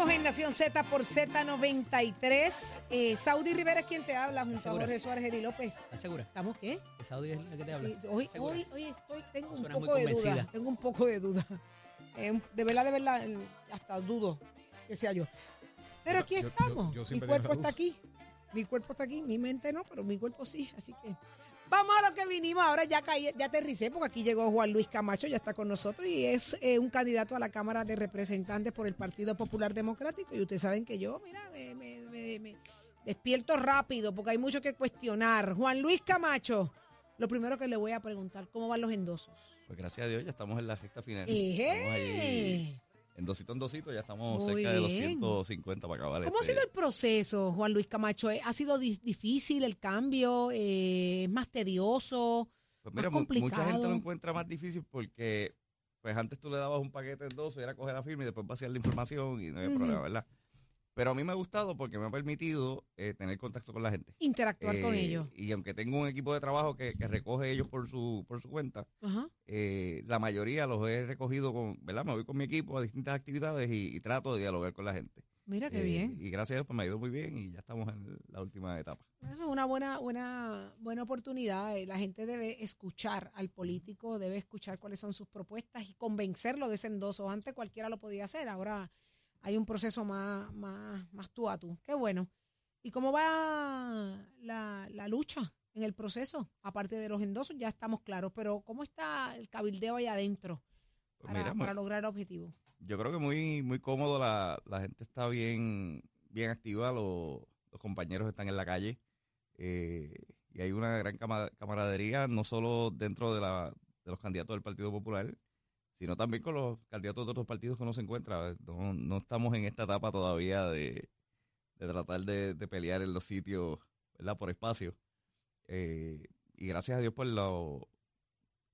Seguimos en Nación Z por Z93. Eh, Saudi Rivera es quien te habla junto a ¿Segura? Jorge Suárez Eddy López. ¿Estás segura? ¿Estamos qué? ¿Que Saudi es la que te habla? Sí, hoy, hoy, hoy estoy, tengo un poco de duda. Tengo un poco de duda. Eh, de verdad, de verdad, eh, hasta dudo que sea yo. Pero aquí Yo- estamos. yo mi cuerpo está aquí. Mi cuerpo está aquí, mi mente no, pero mi cuerpo sí. Así que vamos a lo que vinimos. Ahora ya caí, ya aterricé porque aquí llegó Juan Luis Camacho, ya está con nosotros y es eh, un candidato a la Cámara de Representantes por el Partido Popular Democrático. Y ustedes saben que yo, mira, me, me- me- me despierto rápido porque hay mucho que cuestionar. Juan Luis Camacho, lo primero que le voy a preguntar, ¿cómo van los endosos? Pues gracias a Dios ya estamos en la recta final. Estamos allí ¡Ejé! En dosito en dosito, ya estamos Muy cerca de los bien. 150 para acabar. ¿Cómo ha este- sido el proceso, Juan Luis Camacho? ¿Eh? ¿Ha sido di- difícil el cambio? Eh, ¿Es más tedioso? Pues mira, más mucha gente lo encuentra más difícil porque pues antes tú le dabas un paquete de endosos y era coger la firma y después vaciar la información y no había problema, ¿verdad? Pero a mí me ha gustado porque me ha permitido eh, tener contacto con la gente. Interactuar con Eh, ellos. Y aunque tengo un equipo de trabajo que, que recoge ellos por su, por su cuenta, eh, la mayoría los he recogido con, ¿verdad? Me voy con mi equipo a distintas actividades y, y trato de dialogar con la gente. Mira qué Eh, bien. Y gracias a Dios pues, me ha ido muy bien y ya estamos en la última etapa. Eso es una buena, buena, buena oportunidad. La gente debe escuchar al político, debe escuchar cuáles son sus propuestas y convencerlo de ese endoso. Antes cualquiera lo podía hacer, ahora hay un proceso más, más, más tú a tú. Qué bueno. ¿Y cómo va la, la lucha en el proceso? Aparte de los endosos, ya estamos claros, pero ¿cómo está el cabildeo ahí adentro Pues para, mira, muy- para lograr el objetivo? yo creo que muy, muy cómodo, la, la gente está bien, bien activa, los, los compañeros están en la calle eh, y hay una gran cama- camaradería, no solo dentro de, la, de los candidatos del Partido Popular, sino también con los candidatos de otros partidos que uno se encuentra. No, no estamos en esta etapa todavía de, de tratar de, de pelear en los sitios ¿verdad? por espacio. Eh, y gracias a Dios, pues lo,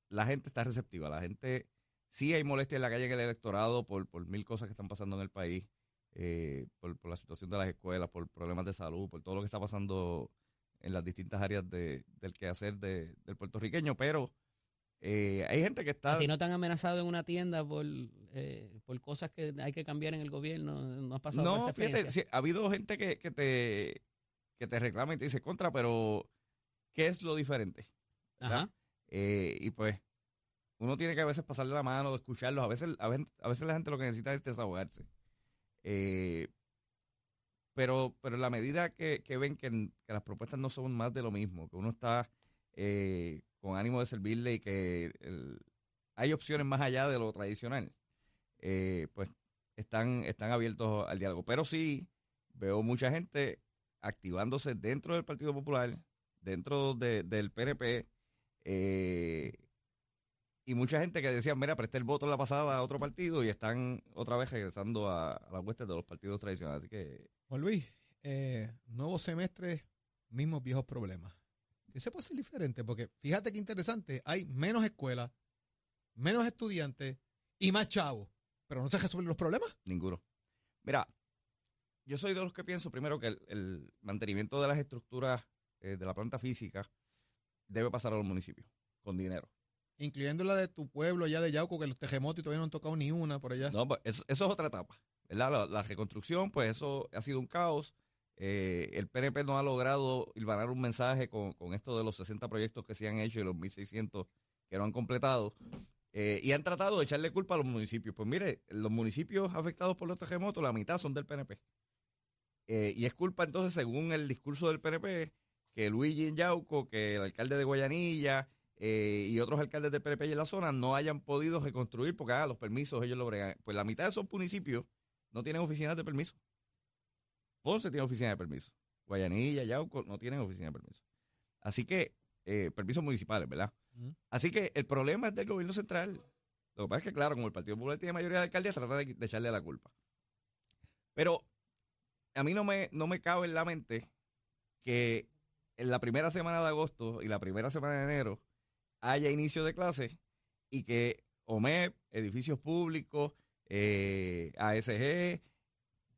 la gente está receptiva. La gente, sí hay molestia en la calle en el electorado por, por mil cosas que están pasando en el país, eh, por, por la situación de las escuelas, por problemas de salud, por todo lo que está pasando en las distintas áreas de, del quehacer de, del puertorriqueño. Pero eh, hay gente que está... ¿A ti no te han amenazado en una tienda por, eh, por cosas que hay que cambiar en el gobierno? ¿No has pasado por No, esa fíjate, ha habido gente que, que te que te reclama y te dice contra, pero ¿qué es lo diferente? Eh, y pues uno tiene que a veces pasarle la mano, escucharlos. A veces, a veces, a veces la gente lo que necesita es desahogarse. Pero, pero en la medida que, que ven que, que las propuestas no son más de lo mismo, que uno está con ánimo de servirle y que hay opciones más allá de lo tradicional, eh, pues están, están abiertos al diálogo. Pero sí veo mucha gente activándose dentro del Partido Popular, dentro de- del PNP, eh, y mucha gente que decía, mira, presté el voto en la pasada a otro partido y están otra vez regresando a, a las huestes de los partidos tradicionales. Así que Juan Luis, eh, nuevo semestre, mismos viejos problemas. ¿Qué se puede hacer diferente? Porque fíjate qué interesante, hay menos escuelas, menos estudiantes y más chavos. Pero no se resuelven los problemas. ninguno. Mira, yo soy de los que pienso primero que el, el mantenimiento de las estructuras eh, de la planta física debe pasar a los municipios con dinero. Incluyendo la de tu pueblo allá de Yauco, que los terremotos y todavía no han tocado ni una por allá. No, pues, eso, eso es otra etapa. ¿verdad? La, la reconstrucción, pues eso ha sido un caos. Eh, el PNP no ha logrado hilvanar un mensaje con, esto de los 60 proyectos que se han hecho y los 1.600 que no han completado. Eh, y han tratado de echarle culpa a los municipios. Pues mire, los municipios afectados por los terremotos, la mitad son del PNP. Eh, y es culpa entonces, según el discurso del PNP, que Luigi Yauco, que el alcalde de Guayanilla y otros alcaldes del PNP en la zona no hayan podido reconstruir porque ah, los permisos ellos lo bregan. Pues la mitad de esos municipios no tienen oficinas de permiso. Ponce tiene oficina de permiso. Guayanilla, Yauco no tienen oficina de permiso. Así que, eh, permisos municipales, ¿verdad? Así que el problema es del gobierno central. Lo que pasa es que, claro, como el Partido Popular tiene mayoría de alcaldías, trata de, de echarle la culpa. Pero a mí no me, no me cabe en la mente que en la primera semana de agosto y la primera semana de enero haya inicio de clases y que OMEP, edificios públicos, eh, ASG,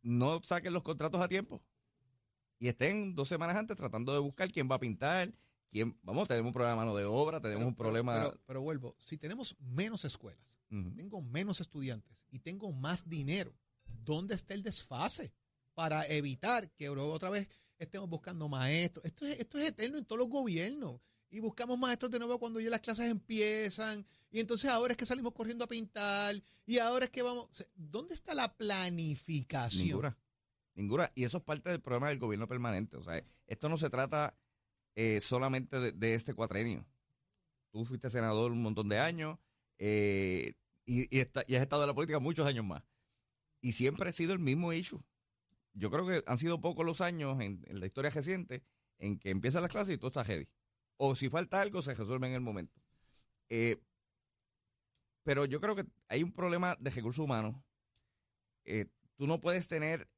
no saquen los contratos a tiempo y estén dos semanas antes tratando de buscar quién va a pintar, quién, vamos, tenemos un problema de mano de obra, tenemos un problema... Pero, pero vuelvo, si tenemos menos escuelas, tengo menos estudiantes y tengo más dinero, ¿dónde está el desfase? Para evitar que otra vez estemos buscando maestros. Esto es, esto es eterno en todos los gobiernos. Y buscamos maestros de nuevo cuando ya las clases empiezan. Y entonces ahora es que salimos corriendo a pintar. Y ahora es que vamos. ¿Dónde está la planificación? Ninguna. Ninguna. Y eso es parte del problema del gobierno permanente. O sea, esto no se trata eh, solamente de, este cuatrenio. Tú fuiste senador un montón de años eh, y, y, y has estado en la política muchos años más. Y siempre ha sido el mismo issue. Yo creo que han sido pocos los años en, la historia reciente en que empiezan las clases y todo está ready. O si falta algo, se resuelve en el momento. Eh, pero yo creo que hay un problema de recursos humanos. Eh, tú no puedes tener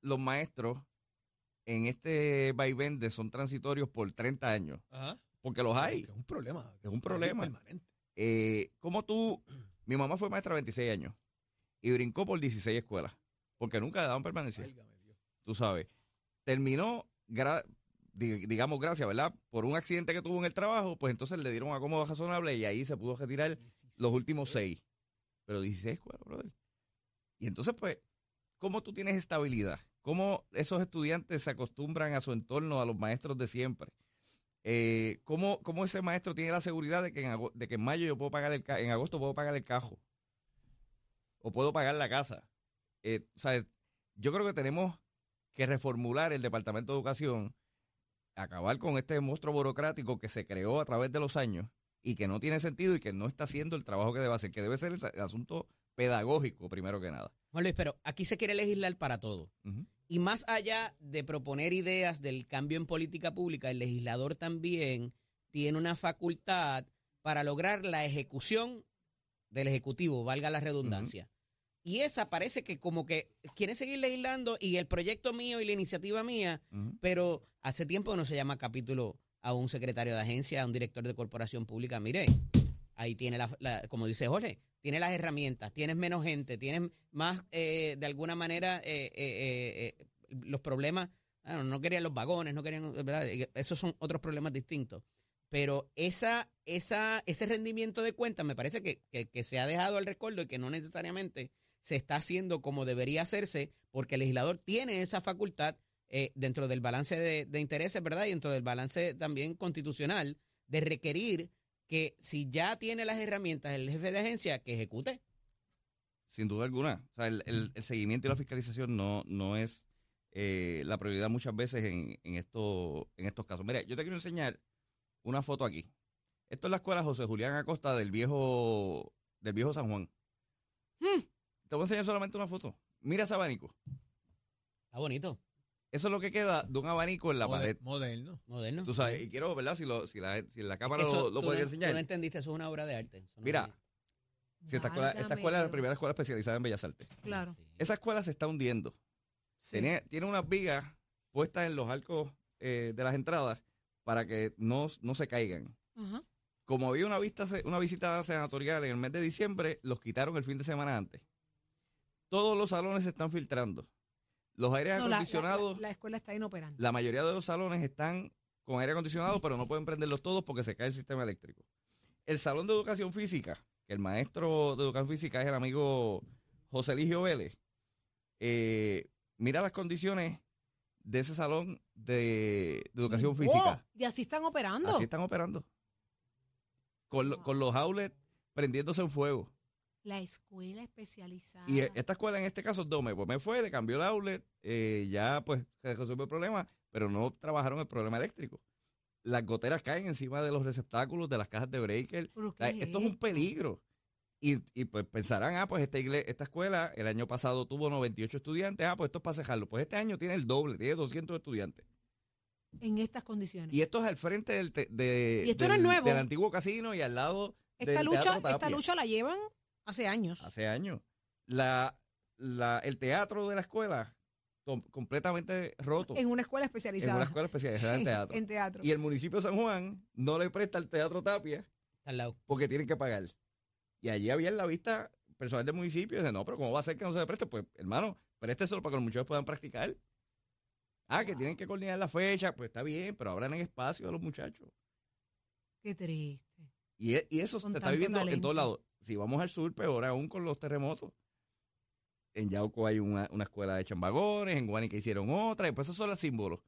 los maestros en este vaivén de son transitorios por 30 años, Ajá. porque los hay. Es un problema. Es un problema. permanente. Eh, como tú, mi mamá fue maestra 26 años y brincó por 16 escuelas, porque nunca le daban permanencia, tú sabes. Terminó, digamos, gracias, ¿verdad? Por un accidente que tuvo en el trabajo, pues entonces le dieron un acomodo razonable y ahí se pudo retirar los últimos seis. Pero 16 escuelas, brother. Y entonces, pues, ¿cómo tú tienes estabilidad? ¿Cómo esos estudiantes se acostumbran a su entorno, a los maestros de siempre? Eh, ¿cómo, cómo ese maestro tiene la seguridad de que, en de que en mayo yo puedo pagar el en agosto puedo pagar el cajo? O puedo pagar la casa. Eh, o sea, yo creo que tenemos que reformular el Departamento de Educación, acabar con este monstruo burocrático que se creó a través de los años y que no tiene sentido y que no está haciendo el trabajo que debe hacer, que debe ser el, asunto pedagógico primero que nada. Juan Luis, pero aquí se quiere legislar para todo. Y más allá de proponer ideas del cambio en política pública, el legislador también tiene una facultad para lograr la ejecución del Ejecutivo, valga la redundancia. Y esa parece que como que quiere seguir legislando y el proyecto mío y la iniciativa mía, pero hace tiempo no se llama capítulo a un secretario de agencia, a un director de corporación pública. Mire, ahí tiene, la, la- como dice Jorge, tiene las herramientas, tienes menos gente, tienes más, eh, de alguna manera, eh, eh, eh, eh, los problemas. bueno, no querían los vagones, no querían, ¿verdad? Esos son otros problemas distintos. Pero esa, esa, ese rendimiento de cuentas me parece que, que, que se ha dejado al recuerdo y que no necesariamente se está haciendo como debería hacerse, porque el legislador tiene esa facultad eh, dentro del balance de, de intereses, ¿verdad? Y dentro del balance también constitucional de requerir que si ya tiene las herramientas el jefe de agencia, que ejecute. Sin duda alguna. O sea, el, el- el seguimiento y la fiscalización no, no es eh, la prioridad muchas veces en, en, esto, en estos casos. Mira, yo te quiero enseñar una foto aquí. Esto es la escuela José Julián Acosta del viejo, del viejo San Juan. Te voy a enseñar solamente una foto. Mira ese abanico. Está bonito, Eso es lo que queda de un abanico en la pared. Moderno. moderno. Tú sabes, y quiero, ¿verdad? Si, lo, si, la, si la Es cámara que eso lo, lo no- enseñar. Tú no entendiste, eso es una obra de arte. No Mira, Si esta escuela, esta escuela es la primera escuela especializada en Bellas Artes. Claro. Sí. Esa escuela se está hundiendo. Sí. Tiene, tiene unas vigas puestas en los arcos eh, de las entradas para que no, no se caigan. Ajá. Como había una, vista, una visita senatorial en el mes de diciembre, los quitaron el fin de semana antes. Todos los salones se están filtrando. Los aires No, la- la, acondicionados, la- la escuela está inoperante. la mayoría de los salones están con aire acondicionado, pero no pueden prenderlos todos porque se cae el sistema eléctrico. El salón de educación física, que el maestro de educación física es el amigo José Eligio Vélez, eh, mira las condiciones de ese salón de, de educación Oh, física. y así están operando. Así están operando. Con, con los outlets prendiéndose en fuego. La escuela especializada. Y esta escuela en este caso Dome, pues me fue, le cambió el outlet, eh, ya pues se resolvió el problema, pero no trabajaron el problema eléctrico. Las goteras caen encima de los receptáculos, de las cajas de breaker. ¿Pero O sea, qué esto es un peligro. Y, y pues pensarán, ah, pues esta, igle- esta escuela el año pasado tuvo 98 estudiantes, ah, pues esto es para cejarlo. Pues este año tiene el doble, tiene 200 estudiantes. En estas condiciones. Y esto es al frente del, te- de, del- del antiguo casino y al lado esta lucha, esta lucha la llevan Hace años. hace años. La, la, el teatro de la escuela com- completamente roto. En una escuela En especializada. una escuela especializada en teatro. En teatro. Y el municipio de San Juan no le presta el Teatro Tapia al lado. porque tienen que pagar. Y allí había en la vista personal del municipio y dice, no, pero ¿cómo va a ser que no se le preste? Pues, hermano, présteselo para que los muchachos puedan practicar. Ah, que tienen que coordinar la fecha, pues está bien, pero abran el espacio a los muchachos. Qué triste. Y, e- y eso Con se está viviendo en todos lados. Si vamos al sur, peor aún con los terremotos. En Yauco hay una, una escuela hecha en vagones, en Guanica hicieron otra, y pues esos son los símbolos.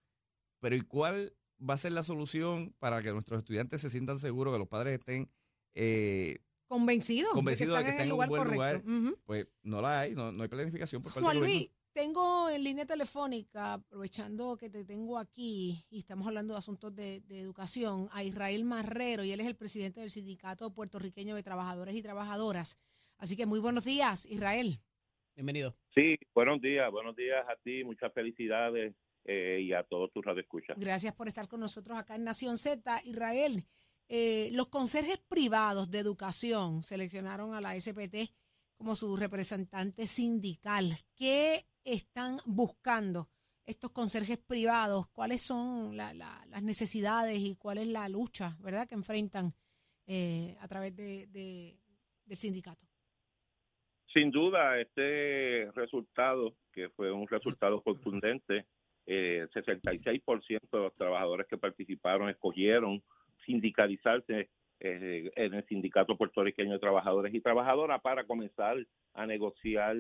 Pero ¿y cuál va a ser la solución para que nuestros estudiantes se sientan seguros, que los padres estén eh, Convencidos. Convencidos de que están estén en un buen correcto. lugar. Pues no la hay, no, no hay planificación por parte Juan. Luis, tengo en línea telefónica, aprovechando que te tengo aquí y estamos hablando de asuntos de, de educación, a Israel Marrero y él es el presidente del Sindicato Puertorriqueño de Trabajadores y Trabajadoras. Así que muy buenos días, Israel. Bienvenido. Sí, buenos días, buenos días a ti, muchas felicidades eh, y a todos tus radioescuchas. Gracias por estar con nosotros acá en Nación Z. Israel, eh, los conserjes privados de educación seleccionaron a la SPT como su representante sindical. ¿Qué están buscando estos conserjes privados? ¿Cuáles son la- la- las necesidades y cuál es la lucha, verdad, que enfrentan eh, a través de, de- del sindicato? Sin duda, este resultado, que fue un resultado contundente, eh, 66% de los trabajadores que participaron escogieron sindicalizarse eh, en el Sindicato Puertorriqueño de Trabajadores y Trabajadoras para comenzar a negociar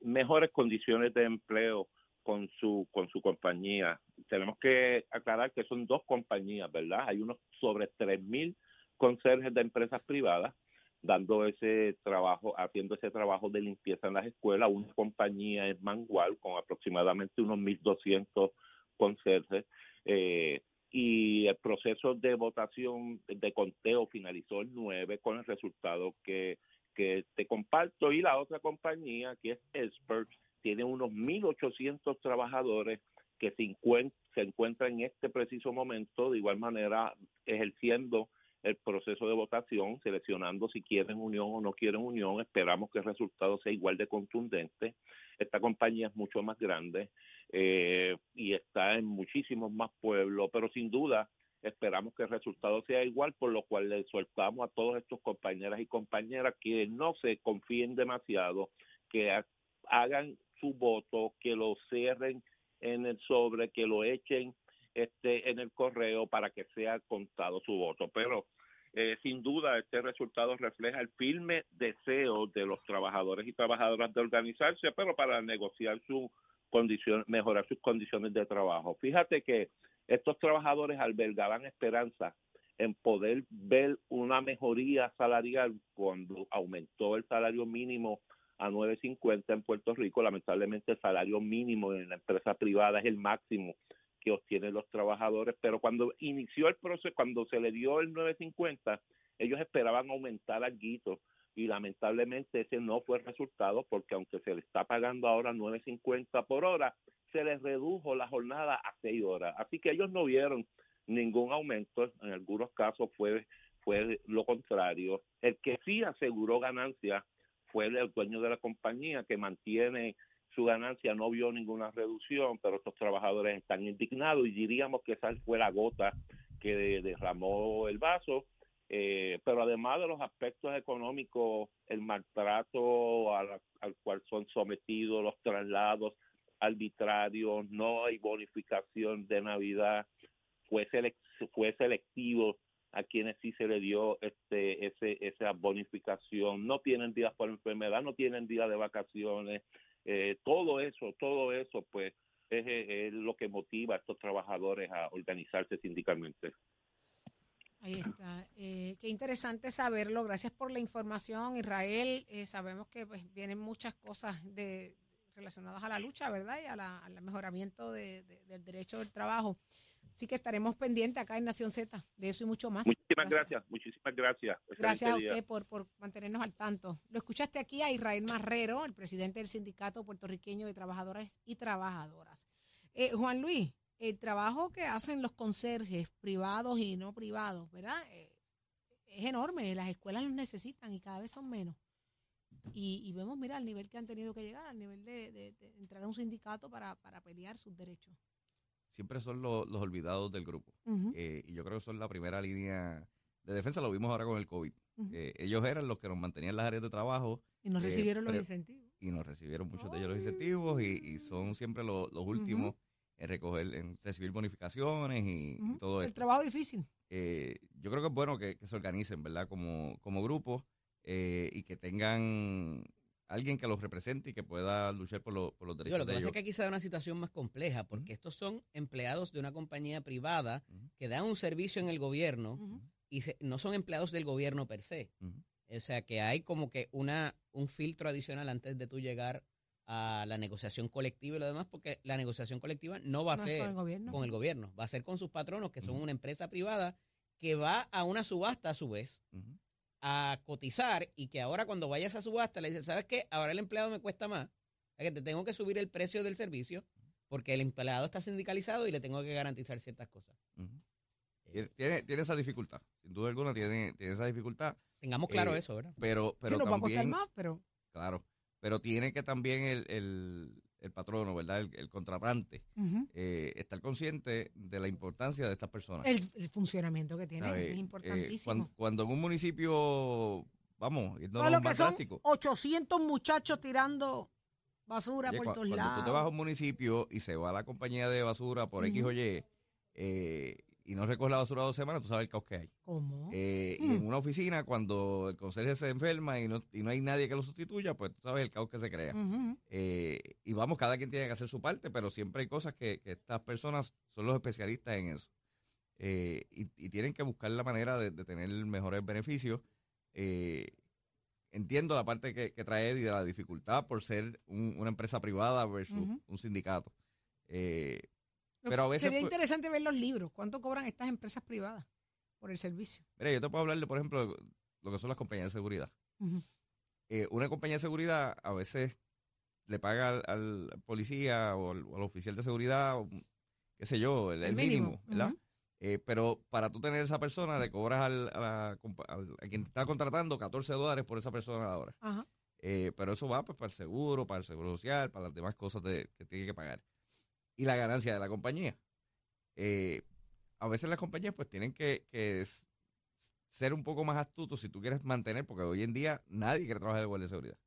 mejores condiciones de empleo con su con su compañía. Tenemos que aclarar que son dos compañías, ¿verdad? Hay unos sobre 3.000 conserjes de empresas privadas dando ese trabajo, haciendo ese trabajo de limpieza en las escuelas. Una compañía es Mangual con aproximadamente unos 1.200 conserjes. Eh, y el proceso de votación de conteo finalizó el 9 con el resultado que, que te comparto. Y la otra compañía, que es Expert, tiene unos 1.800 trabajadores que se, encuent- se encuentran en este preciso momento, de igual manera, ejerciendo el proceso de votación, seleccionando si quieren unión o no quieren unión. Esperamos que el resultado sea igual de contundente. Esta compañía es mucho más grande eh, y está en muchísimos más pueblos, pero sin duda esperamos que el resultado sea igual, por lo cual le soltamos a todos estos compañeras y compañeras que no se confíen demasiado, que ha- hagan su voto, que lo cierren en el sobre, que lo echen este en el correo para que sea contado su voto. Pero eh, sin duda este resultado refleja el firme deseo de los trabajadores y trabajadoras de organizarse, pero para negociar su condición, mejorar sus condiciones de trabajo. Fíjate que estos trabajadores albergaban esperanza en poder ver una mejoría salarial cuando aumentó el salario mínimo a 9.50 en Puerto Rico. Lamentablemente el salario mínimo en la empresa privada es el máximo que obtienen los trabajadores, pero cuando inició el proceso, cuando se le dio el 9.50, ellos esperaban aumentar algo y lamentablemente ese no fue el resultado porque aunque se le está pagando ahora 9.50 por hora, se les redujo la jornada a 6 horas. Así que ellos no vieron ningún aumento, en algunos casos fue fue lo contrario. El que sí aseguró ganancias fue el dueño de la compañía que mantiene su ganancia, no vio ninguna reducción, pero estos trabajadores están indignados y diríamos que esa fue la gota que de- derramó el vaso. Eh, pero además de los aspectos económicos, el maltrato al, al cual son sometidos, los traslados arbitrarios, no hay bonificación de Navidad, fue, selec- fue selectivo a quienes sí se le dio este ese esa bonificación, no tienen días por enfermedad, no tienen días de vacaciones, eh, todo eso, todo eso pues es, es lo que motiva a estos trabajadores a organizarse sindicalmente. Ahí está. Eh, qué interesante saberlo. Gracias por la información, Israel. Eh, sabemos que pues, vienen muchas cosas de, relacionadas a la lucha, ¿verdad? Y a la- al mejoramiento de- de- del derecho del trabajo. Así que estaremos pendientes acá en Nación Z de eso y mucho más. Muchísimas gracias, muchísimas gracias. Gracias a usted por, por mantenernos al tanto. Lo escuchaste aquí a Israel Marrero, el presidente del Sindicato Puertorriqueño de Trabajadores y Trabajadoras. Eh, Juan Luis, el trabajo que hacen los conserjes privados y no privados, ¿verdad? Eh, es enorme, las escuelas los necesitan y cada vez son menos. Y, y vemos, mira, al nivel que han tenido que llegar, al nivel de, de- de entrar a un sindicato para, para pelear sus derechos. Siempre son los, los olvidados del grupo. Eh, y yo creo que son la primera línea de defensa, lo vimos ahora con el COVID. Eh, ellos eran los que nos mantenían en las áreas de trabajo Y nos eh, recibieron los incentivos. y nos recibieron muchos de ellos los incentivos y, y son siempre los, los últimos en recoger, en recibir bonificaciones y, todo El esto. trabajo difícil. Eh, yo creo que es bueno que, que se organicen, ¿verdad? Como, como grupo eh, y que tengan alguien que los represente y que pueda luchar por, lo- por los derechos lo que de pasa ellos. es que aquí se da una situación más compleja, porque estos son empleados de una compañía privada que dan un servicio en el gobierno y se- no son empleados del gobierno per se. O sea, que hay como que una un filtro adicional antes de tú llegar a la negociación colectiva y lo demás, porque la negociación colectiva no va a No ser con el gobierno. con el gobierno, va a ser con sus patronos, que son una empresa privada que va a una subasta a su vez a cotizar y que ahora cuando vayas a subasta le dices, ¿sabes qué? Ahora el empleado me cuesta más, que te tengo que subir el precio del servicio porque el empleado está sindicalizado y le tengo que garantizar ciertas cosas. Eh, Tiene, tiene, esa dificultad, sin duda alguna tiene, tiene esa dificultad, Tengamos claro Eh, eso, ¿verdad? pero, pero nos va a costar más, pero claro, pero tiene que también el, el, el patrono, ¿verdad? El, el contratante, eh, estar consciente de la importancia de estas personas. el, funcionamiento que tiene ¿sabe? es Eh, importantísimo. cuando, cuando en un municipio, vamos, Para lo más que son drástico, 800 muchachos tirando basura Oye, por todos cuando lados. tú te vas a un municipio y se va la compañía de basura por X Ujú. o Y eh, y no recoge la basura dos semanas, tú sabes el caos que hay. ¿Cómo? Eh, Y Mm. en una oficina, cuando el conserje se enferma y no, y no hay nadie que lo sustituya, pues tú sabes el caos que se crea. Eh, y vamos, cada quien tiene que hacer su parte, pero siempre hay cosas que, que estas personas son los especialistas en eso. Eh, y, y tienen que buscar la manera de, de tener mejores beneficios. Entiendo la parte que, que trae Eddie de la dificultad por ser un- una empresa privada versus un sindicato. Eh, pero a que- veces, Sería interesante ver los libros. ¿Cuánto cobran estas empresas privadas por el servicio? mira, yo te puedo hablar de, por ejemplo, lo que son las compañías de seguridad. Eh, una compañía de seguridad a veces le paga al, al policía o al, oficial de seguridad, o, qué sé yo, el, el mínimo, ¿verdad? Eh, pero para tú tener esa persona, le cobras al, a, la quien te está contratando 14 dólares por esa persona a la hora. Ajá. Eh, pero eso va pues para el seguro, para el seguro social, para las demás cosas de- que tiene que pagar. Y la ganancia de la compañía. Eh, a veces las compañías pues tienen que, ser un poco más astutos si tú quieres mantener, porque hoy en día nadie quiere trabajar de guardia de seguridad.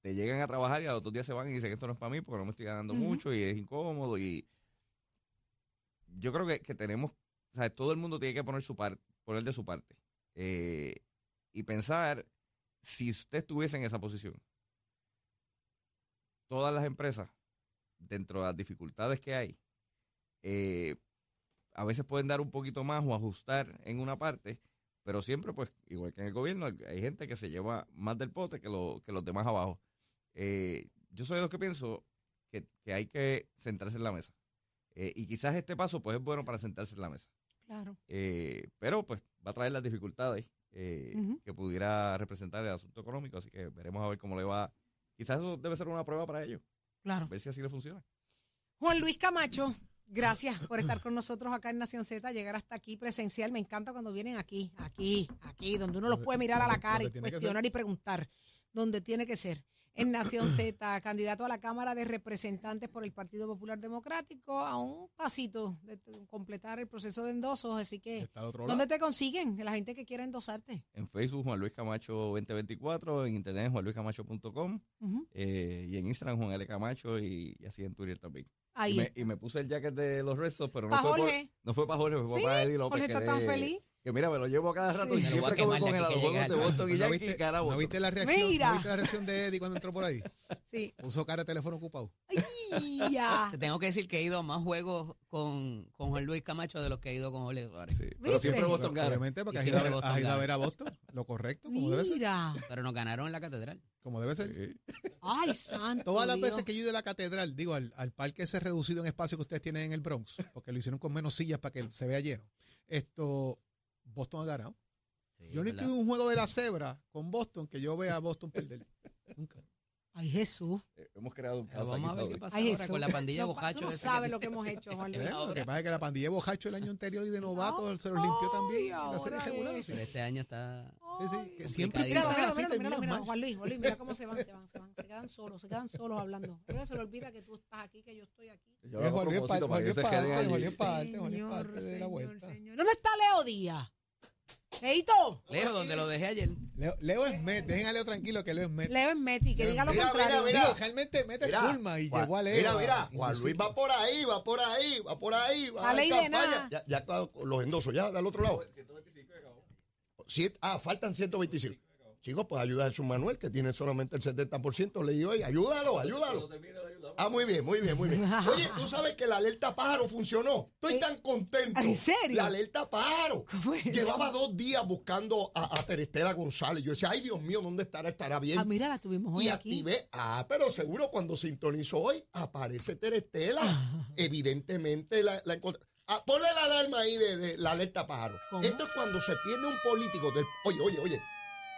Te llegan a trabajar y a los otros días se van y dicen esto no es para mí porque no me estoy ganando mucho y es incómodo y yo creo que, que tenemos, o sea, todo el mundo tiene que poner su parte, poner de su parte eh, y pensar si usted estuviese en esa posición. Todas las empresas, dentro de las dificultades que hay, eh, a veces pueden dar un poquito más o ajustar en una parte, pero siempre, pues, igual que en el gobierno, hay gente que se lleva más del pote que, lo- que los demás abajo. Eh, yo soy de los que pienso que, que hay que sentarse en la mesa. Eh, y quizás este paso, pues, es bueno para sentarse en la mesa. Claro. Pero, pues, va a traer las dificultades eh, Ujú. que pudiera representar el asunto económico, así que veremos a ver cómo le va. Quizás eso debe ser una prueba para ellos, Claro. ver si así le funciona. Juan Luis Camacho, gracias por estar con nosotros acá en Nación Z, llegar hasta aquí presencial. Me encanta cuando vienen aquí, aquí, aquí, donde uno los puede mirar a la cara y cuestionar y preguntar, donde tiene que ser. En Nación Z, candidato a la Cámara de Representantes por el Partido Popular Democrático, a un pasito de completar el proceso de endosos. Así que, ¿dónde te consiguen la gente que quiera endosarte? En Facebook, Juan Luis Camacho 2024, en internet, juanluiscamacho.com, Ujú. eh, y en Instagram, Juan L. Camacho, y, y así en Twitter también. Ahí Y me, está. y me puse el jacket de los restos, pero no Pa' fue, por, no fue para Jorge, fue Sí, para Eddie López. Jorge está tan feliz. Que mira, me lo llevo a cada rato Sí. y Me lo voy a siempre que voy quemar con que juegos de Boston y ¿No Yankee, viste, cara ¿No viste la reacción? Mira. ¿No viste la reacción de Eddie cuando entró por ahí? Sí. Puso cara de teléfono ocupado. Ay, ya. Te tengo que decir que he ido a más juegos con, con Juan Luis Camacho de los que he ido con Jorge Suárez. Sí, Pero ¿Viste? siempre Boston gana. Obviamente, porque has ido, a ver, Boston has ido a gana. ver a Boston. Lo correcto, como debe ser. Mira. Pero nos ganaron en la catedral. Como debe ser. Sí. Ay, santo. Todas las Dios. veces que yo he ido a la catedral, digo, al, al parque ese reducido en espacio que ustedes tienen en el Bronx, porque lo hicieron con menos sillas para que se vea lleno, esto, Boston ha ganado. yo no he ¿verdad? ido a un juego de la cebra con Boston que yo vea a Boston perder. Nunca. Ay, Jesús. Eh, Hemos creado un Pero caso aquí, vamos a ver qué pasa Ay, ahora Jesús. con la pandilla No, bocacho. Tú no sabes lo que hemos hecho, Juan Luis. ¿Eh? Lo que pasa es que la pandilla de bojacho el año anterior y de novato se los limpió también. En la serie regular. Pero este año está... Sí, sí, que siempre piensas Míralo, así, terminas míralo, mal. Juan Luis, Juan Luis, mira cómo se van, se van, se van, se quedan solos, se quedan solos hablando. Ellos se le olvida que tú estás aquí, que yo estoy aquí. Yo Juan Luis es parte, para Juan que Luis se es parte. Juan Luis es parte, Juan Luis es Señor, parte de la vuelta. ¿Dónde está Leo Díaz? Leito, Leo, donde lo dejé ayer. Leo, Leo es Met, dejen a Leo tranquilo que Leo es Met. Leo es Meti, que diga lo Mira, contrario. mira, Digo, realmente mete Mira, Zulma y Juan- llegó a Leo. Mira, mira, Juan. Luis va por ahí, va por ahí, va por ahí. Va La a de campaña. Ya, ya los endosos, ya, al otro lado. Siete- ah, faltan 125. Chicos, pues ayuda a Jesús Manuel, que tiene solamente el 70%. Le digo, oye, ayúdalo, ayúdalo. Ah, muy bien, muy bien, muy bien. Oye, tú sabes que la alerta pájaro funcionó. Estoy tan contento. ¿En serio? La alerta pájaro. ¿Cómo es eso? Llevaba dos días buscando a, a Terestela González. Yo decía, ay, Dios mío, ¿dónde estará? ¿Estará bien? Ah, mira, la tuvimos hoy y aquí. activé. Ah, pero seguro cuando sintonizó hoy aparece Terestela. Evidentemente la, la encontré. Ah, ponle la alarma ahí de, de la alerta pájaro. ¿Cómo? Esto es cuando se pierde un político del. Oye, oye, oye.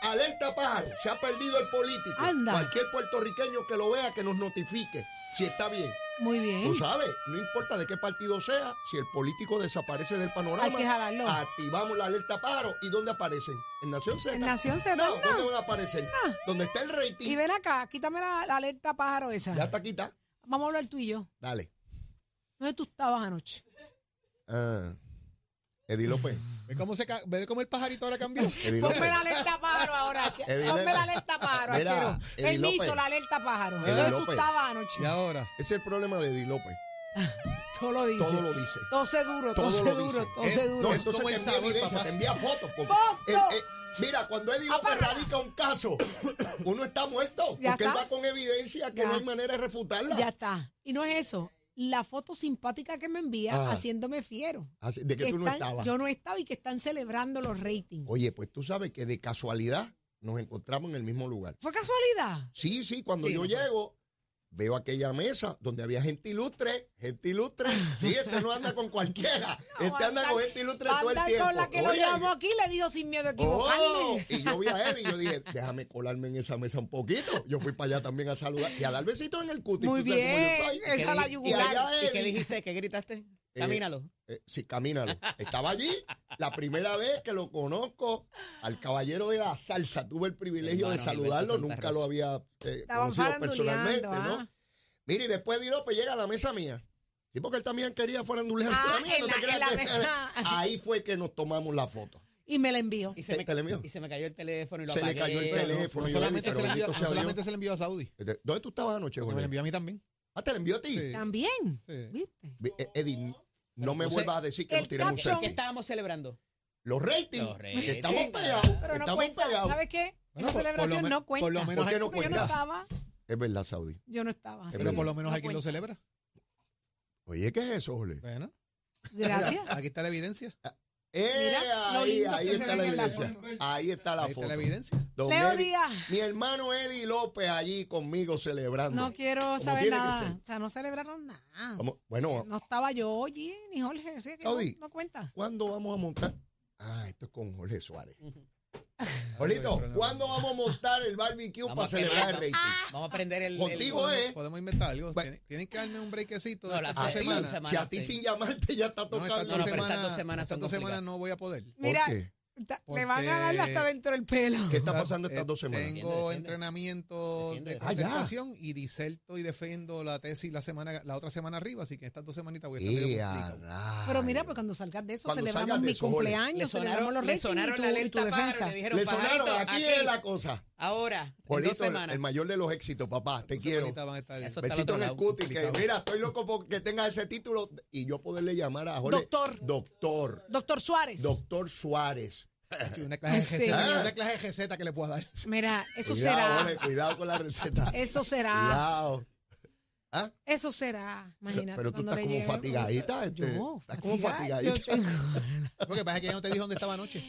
Alerta pájaro. Se ha perdido el político. Anda. Cualquier puertorriqueño que lo vea que nos notifique si está bien. Muy bien. Tú sabes, no importa de qué partido sea, si el político desaparece del panorama, Hay que jalarlo. activamos la alerta pájaro. ¿Y dónde aparecen? ¿En Nación Z? En Nación Z, No, no. ¿dónde van a aparecer? ¿Dónde está el rating? Y ven acá, quítame la, la alerta pájaro esa. Ya está quita. Vamos a hablar tú y yo. Dale. ¿Dónde tú estabas anoche? Ah, Eddie López. ¿Ve cómo, se, ca- ve cómo el pajarito ahora cambió? Eddie López. Ponme la alerta pájaro ahora. Ponme la alerta pájaro, Mira, Achero. Permiso, López. la alerta pájaro. ¿Dónde tú estabas anoche? Y ahora, Ese es el problema de Eddie López. Todo lo dice. Todo lo dice. Todo se duro, todo, se duro, todo se duro. No, Es entonces te envía evidencia, te envía fotos. porque ¡Foto! el- eh, mira, cuando Eddie López radica un caso, uno está muerto. Porque él va con evidencia que no hay manera de refutarla. Ya está. Y no es eso. La foto simpática que me envía Ah. haciéndome fiero. De que tú no están- estabas. Yo no estaba y que están celebrando los ratings. Oye, pues tú sabes que de casualidad nos encontramos en el mismo lugar. ¿Fue casualidad? Sí, sí, cuando Sí, yo no llego, veo aquella mesa donde había gente ilustre, gente ilustre. Sí, este no anda con cualquiera. Este anda con gente ilustre todo el tiempo. con la que lo Oye, llamó aquí le dijo sin miedo a oh, equivocarme. y yo vi a Eddie y yo dije, déjame colarme en esa mesa un poquito. Yo fui para allá también a saludar y a dar besitos en el cutis. Muy tú sabes cómo yo bien. soy. ¿Qué Esa la Y yugular. ¿Y qué dijiste? ¿Qué gritaste? Eh, Camínalo. eh, sí, camínalo. Estaba allí la primera vez que lo conozco al caballero de la salsa. Tuve el privilegio de saludarlo, nunca lo había eh, Estaban conocido personalmente, ¿no? ah. Mire, y después Di López llega a la mesa mía. Sí, porque él también quería farandulear Ah, la mía, no la- te creas en la que- mesa. Ahí fue que nos tomamos la foto. Y me la envió. Y se, ¿Te- me, te le envió? y se me cayó el teléfono y lo Se le apagué. cayó el teléfono. no le solamente, se le envió, no solamente se le envió a Saudi, ¿Dónde tú estabas anoche, me lo Jorge? envió a mí también. Ah, te la envió a ti. Sí. También. Sí. ¿Viste? Vi- eh, Eddie, no me vuelvas a decir que el nos tiremos un caption- ¿Qué selfie. estábamos celebrando? Los ratings. Los ratings. que Estamos pegados. Pero no estamos cuenta. pegados. ¿Sabes qué? Bueno, Esa por- por lo celebración no cuenta. por lo menos ¿Por qué no Porque yo no cuenta? estaba. Es verdad, Saudi. Yo no estaba. así Pero que por lo menos no aquí lo cuenta. celebra. Oye, ¿qué es eso, Jorge? Bueno, Gracias. aquí está la evidencia. Eh, ahí, ahí está la en la evidencia. foto. Ahí está la Ahí está foto. la evidencia. Don Leo Eddie- Díaz. Mi hermano Eddie López allí conmigo celebrando. No quiero Como saber nada. O sea, no celebraron nada. Bueno, No estaba yo allí, ni Jorge. Así que no, cuenta. ¿cuándo vamos a montar? Ah, esto es con Jorge Suárez. problema. ¿cuándo vamos a montar el barbecue Vamos para celebrar el rating? Vamos a prender el. Contigo, el- eh. Podemos inventar algo. Bueno. Tienen, tienen que darme un brequecito No, las dos semanas. si a ti sí. sin llamarte ya está No, tocando. no, dos pero estas semanas, dos semanas estas son dos semanas complicadas. no voy a poder. Mira, qué? Le van a dar hasta dentro del pelo. ¿Qué está pasando estas Eh, dos semanas? Defiende, Tengo defiende. entrenamiento Defiende, de defiende. Ah, ya. y diserto y defiendo la tesis la semana la otra semana arriba, así que estas dos semanitas voy a estar ¡Eh, medio a complicado. rayos! Pero mira, pues cuando salgas de eso, Cuando celebramos salgas de mi eso, cumpleaños, Le celebramos sonaron, los le ratings sonaron y tu, la y tu alerta pájaro, defensa. le dijeron, Le sonaron, "Pajarito, aquí es la cosa. Ahora, en dos Polito, semanas. el mayor de los éxitos, papá. Te quiero. van a estar- Eso está al Besito en el cutis, que mira, estoy loco porque tenga ese título y yo poderle llamar a Jorge. Doctor. Doctor. Doctor Suárez. Doctor Suárez. Sí, una clase de Sí. receta, una clase de receta que le pueda dar. Mira, eso Cuidado, será. Jorge, cuidado con la receta. Eso será. Cuidado. ¿Ah? Eso será. Imagínate. pero tú cuando estás como llegue- fatigadita, este, Yo, estás como fatigadita. yo tengo- Lo que pasa es que ya no te dijo dónde estaba anoche.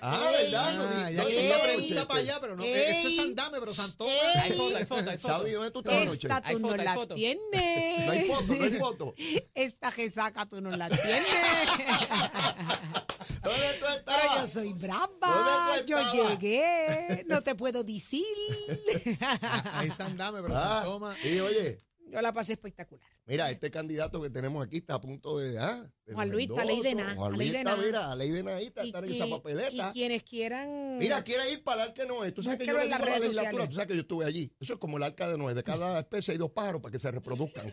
Ah, ¿verdad? No, Ah, ya no, que no, iba a no, preguntar este, para allá, pero no, Ey. ese es Sandame, pero Santoma. Hay foto, hay foto, hay foto. Saudi, ¿dónde tú estabas anoche? Esta tú no la tienes. No hay foto, no hay foto. Esta resaca tú no la tienes. ¿Dónde tú Pero estabas? yo soy brava. ¿Dónde tú Yo llegué. No te puedo decir. Ahí Sandame, pero Ah, Santoma. y oye, Yo la pasé espectacular. Mira, este candidato que tenemos aquí está a punto de. ah, de Juan Luis está a ley de nada, Juan Luis ley de está, nada. mira, a ley de nadita, Y, estar en esa papeleta. y quienes quieran. Mira, quiere ir para el arca de Noé. Tú sabes que yo en la legislatura, tú sabes que yo estuve allí. Eso es como el arca de Noé. De cada especie hay dos pájaros para que se reproduzcan.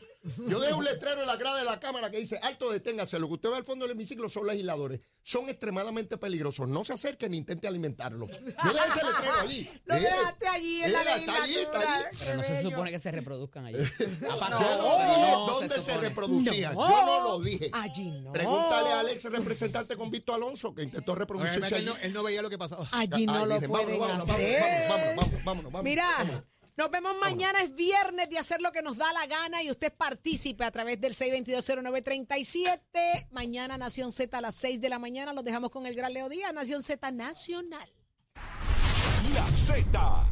Yo dejo un letrero en la grada de la Cámara que dice, alto, deténgase. Lo que usted ve al fondo del hemiciclo son legisladores. Son extremadamente peligrosos. No se acerquen ni intente alimentarlos. Yo dejé ese letrero allí. Lo dejaste allí en la eh, está allí, está legislatura. allí. Pero no se supone que se reproduzcan allí. Ha pasado. Dónde se. No. Yo no lo dije. Allí no. Pregúntale al ex representante con Víctor Alonso que intentó reproducirse allí. no, él no veía lo que pasaba. Allí no lo pueden vámonos, hacer. Vámonos, vámonos, vámonos, vámonos, vámonos. Mira, nos vemos mañana, es viernes de hacer lo que nos da la gana y usted participe a través del 6220937. Mañana Nación Z a las 6 de la mañana. Los dejamos con el gran Leo Díaz, Nación Z Nacional. La Z